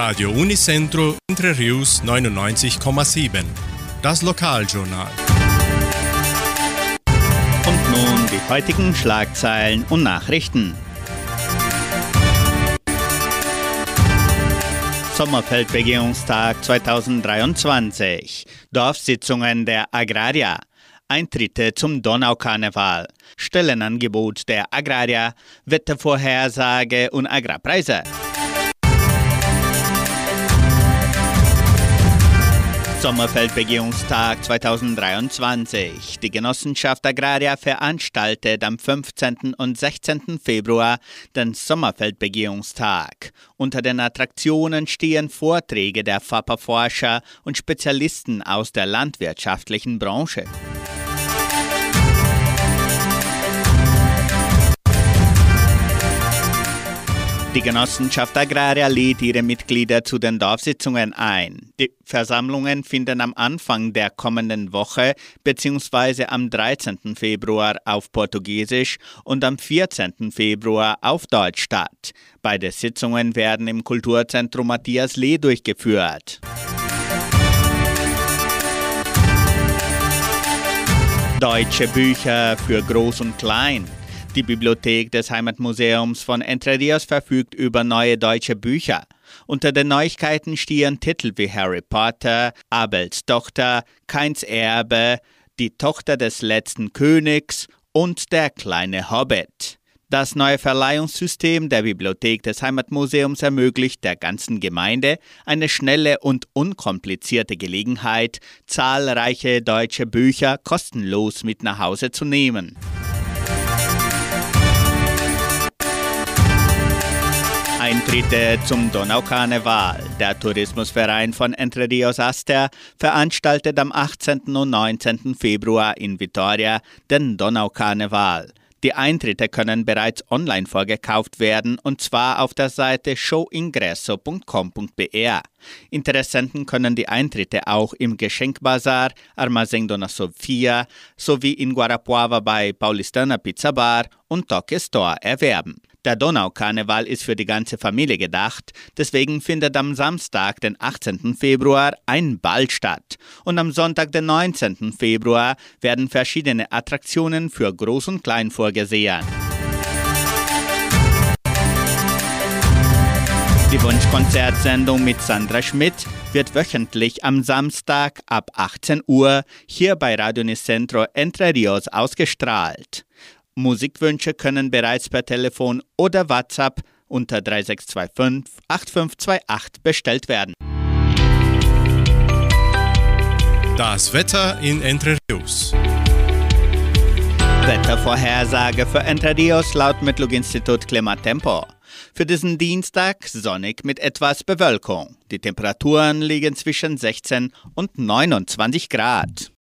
Radio Unicentro Entre Rius 99,7. Das Lokaljournal. Und nun die heutigen Schlagzeilen und Nachrichten. Sommerfeldbegehungstag 2023. Dorfsitzungen der Agraria. Eintritte zum Donaukarneval. Stellenangebot der Agraria. Wettervorhersage und Agrarpreise. Sommerfeldbegehungstag 2023. Die Genossenschaft Agraria veranstaltet am 15. und 16. Februar den Sommerfeldbegehungstag. Unter den Attraktionen stehen Vorträge der FAPA-Forscher und Spezialisten aus der landwirtschaftlichen Branche. Die Genossenschaft Agraria lädt ihre Mitglieder zu den Dorfsitzungen ein. Die Versammlungen finden am Anfang der kommenden Woche bzw. am 13. Februar auf Portugiesisch und am 14. Februar auf Deutsch statt. Beide Sitzungen werden im Kulturzentrum Matthias Lee durchgeführt. Deutsche Bücher für Groß und Klein. Die Bibliothek des Heimatmuseums von Entre Rios verfügt über neue deutsche Bücher. Unter den Neuigkeiten stehen Titel wie Harry Potter, Abels Tochter, Keins Erbe, Die Tochter des letzten Königs und Der kleine Hobbit. Das neue Verleihungssystem der Bibliothek des Heimatmuseums ermöglicht der ganzen Gemeinde eine schnelle und unkomplizierte Gelegenheit, zahlreiche deutsche Bücher kostenlos mit nach Hause zu nehmen. Eintritte zum Donaukarneval. Der Tourismusverein von Entre Rios Aster veranstaltet am 18. und 19. Februar in Vitoria den Donaukarneval. Die Eintritte können bereits online vorgekauft werden und zwar auf der Seite showingresso.com.br. Interessenten können die Eintritte auch im Geschenkbazar Armazém Dona Sofia sowie in Guarapuava bei Paulistana Pizza Bar und Toque Store erwerben. Der Donaukarneval ist für die ganze Familie gedacht, deswegen findet am Samstag, den 18. Februar, ein Ball statt. Und am Sonntag, den 19. Februar, werden verschiedene Attraktionen für Groß und Klein vorgesehen. Die Wunschkonzertsendung mit Sandra Schmidt wird wöchentlich am Samstag ab 18 Uhr hier bei Radio Nicentro Entre Rios ausgestrahlt. Musikwünsche können bereits per Telefon oder WhatsApp unter 3625 8528 bestellt werden. Das Wetter in Entre Rios. Wettervorhersage für Entre Rios laut Metlog-Institut Klimatempo. Für diesen Dienstag sonnig mit etwas Bewölkung. Die Temperaturen liegen zwischen 16 und 29 Grad.